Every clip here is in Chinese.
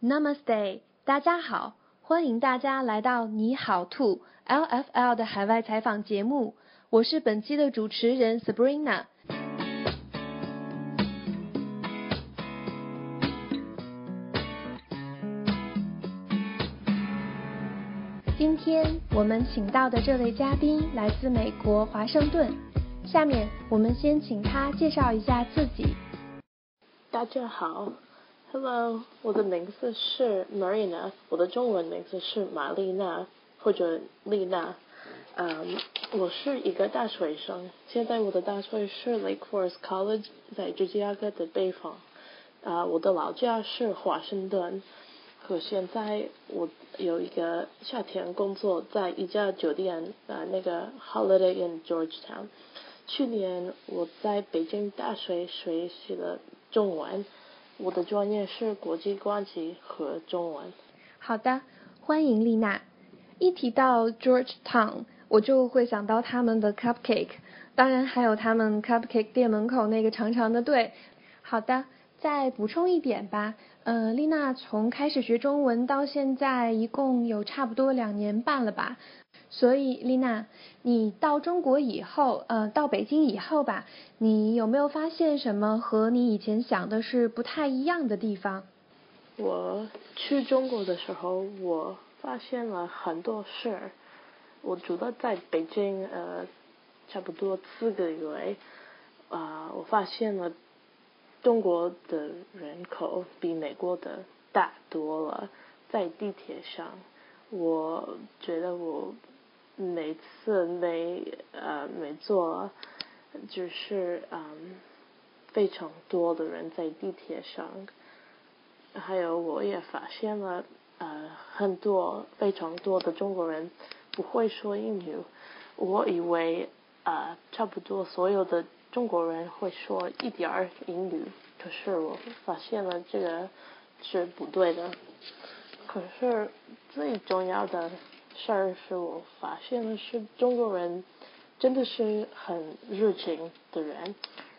Namaste，大家好，欢迎大家来到你好兔 LFL 的海外采访节目，我是本期的主持人 Sabrina。今天我们请到的这位嘉宾来自美国华盛顿，下面我们先请他介绍一下自己。大家好，Hello，我的名字是 Marina，我的中文名字是玛丽娜或者丽娜。嗯，我是一个大学生，现在我的大学是 Lake Forest College，在芝加哥的北方。啊，我的老家是华盛顿。可现在我有一个夏天工作在一家酒店，啊，那个 Holiday in Georgetown。去年我在北京大学学习了中文，我的专业是国际关系和中文。好的，欢迎丽娜。一提到 Georgetown，我就会想到他们的 cupcake，当然还有他们 cupcake 店门口那个长长的队。好的。再补充一点吧，呃，丽娜从开始学中文到现在一共有差不多两年半了吧。所以，丽娜，你到中国以后，呃，到北京以后吧，你有没有发现什么和你以前想的是不太一样的地方？我去中国的时候，我发现了很多事儿。我住的在北京，呃，差不多四个月，啊，我发现了。中国的人口比美国的大多了，在地铁上，我觉得我每次没呃没坐，就是嗯非常多的人在地铁上，还有我也发现了呃很多非常多的中国人不会说英语，我以为啊差不多所有的。中国人会说一点儿英语，可是我发现了这个是不对的。可是最重要的事儿是我发现的是中国人真的是很热情的人。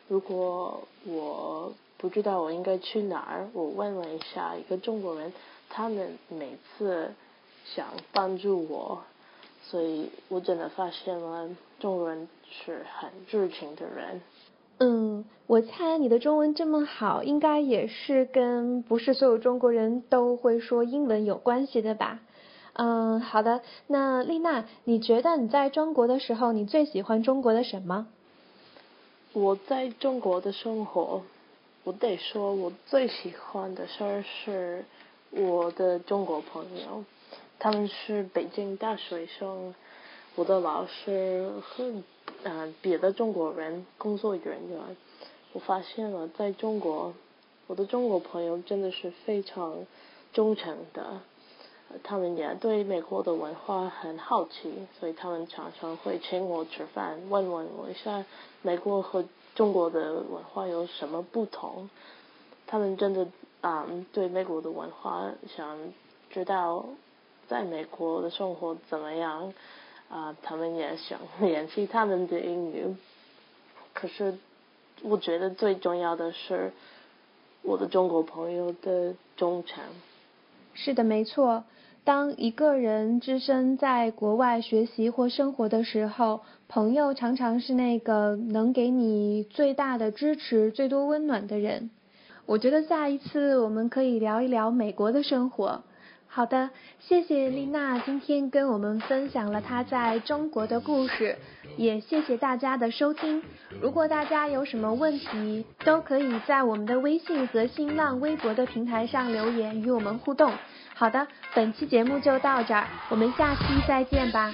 如果我不知道我应该去哪儿，我问了一下一个中国人，他们每次想帮助我。所以我真的发现了中国人是很热情的人。嗯，我猜你的中文这么好，应该也是跟不是所有中国人都会说英文有关系的吧？嗯，好的。那丽娜，你觉得你在中国的时候，你最喜欢中国的什么？我在中国的生活，我得说，我最喜欢的事儿是我的中国朋友。他们是北京大学生，我的老师和嗯别的中国人工作人员，我发现了在中国，我的中国朋友真的是非常忠诚的，他们也对美国的文化很好奇，所以他们常常会请我吃饭，问问我一下美国和中国的文化有什么不同，他们真的啊对美国的文化想知道。在美国的生活怎么样？啊，他们也想联系他们的英语。可是，我觉得最重要的是我的中国朋友的忠诚。是的，没错。当一个人置身在国外学习或生活的时候，朋友常常是那个能给你最大的支持、最多温暖的人。我觉得下一次我们可以聊一聊美国的生活。好的，谢谢丽娜今天跟我们分享了她在中国的故事，也谢谢大家的收听。如果大家有什么问题，都可以在我们的微信和新浪微博的平台上留言与我们互动。好的，本期节目就到这儿，我们下期再见吧。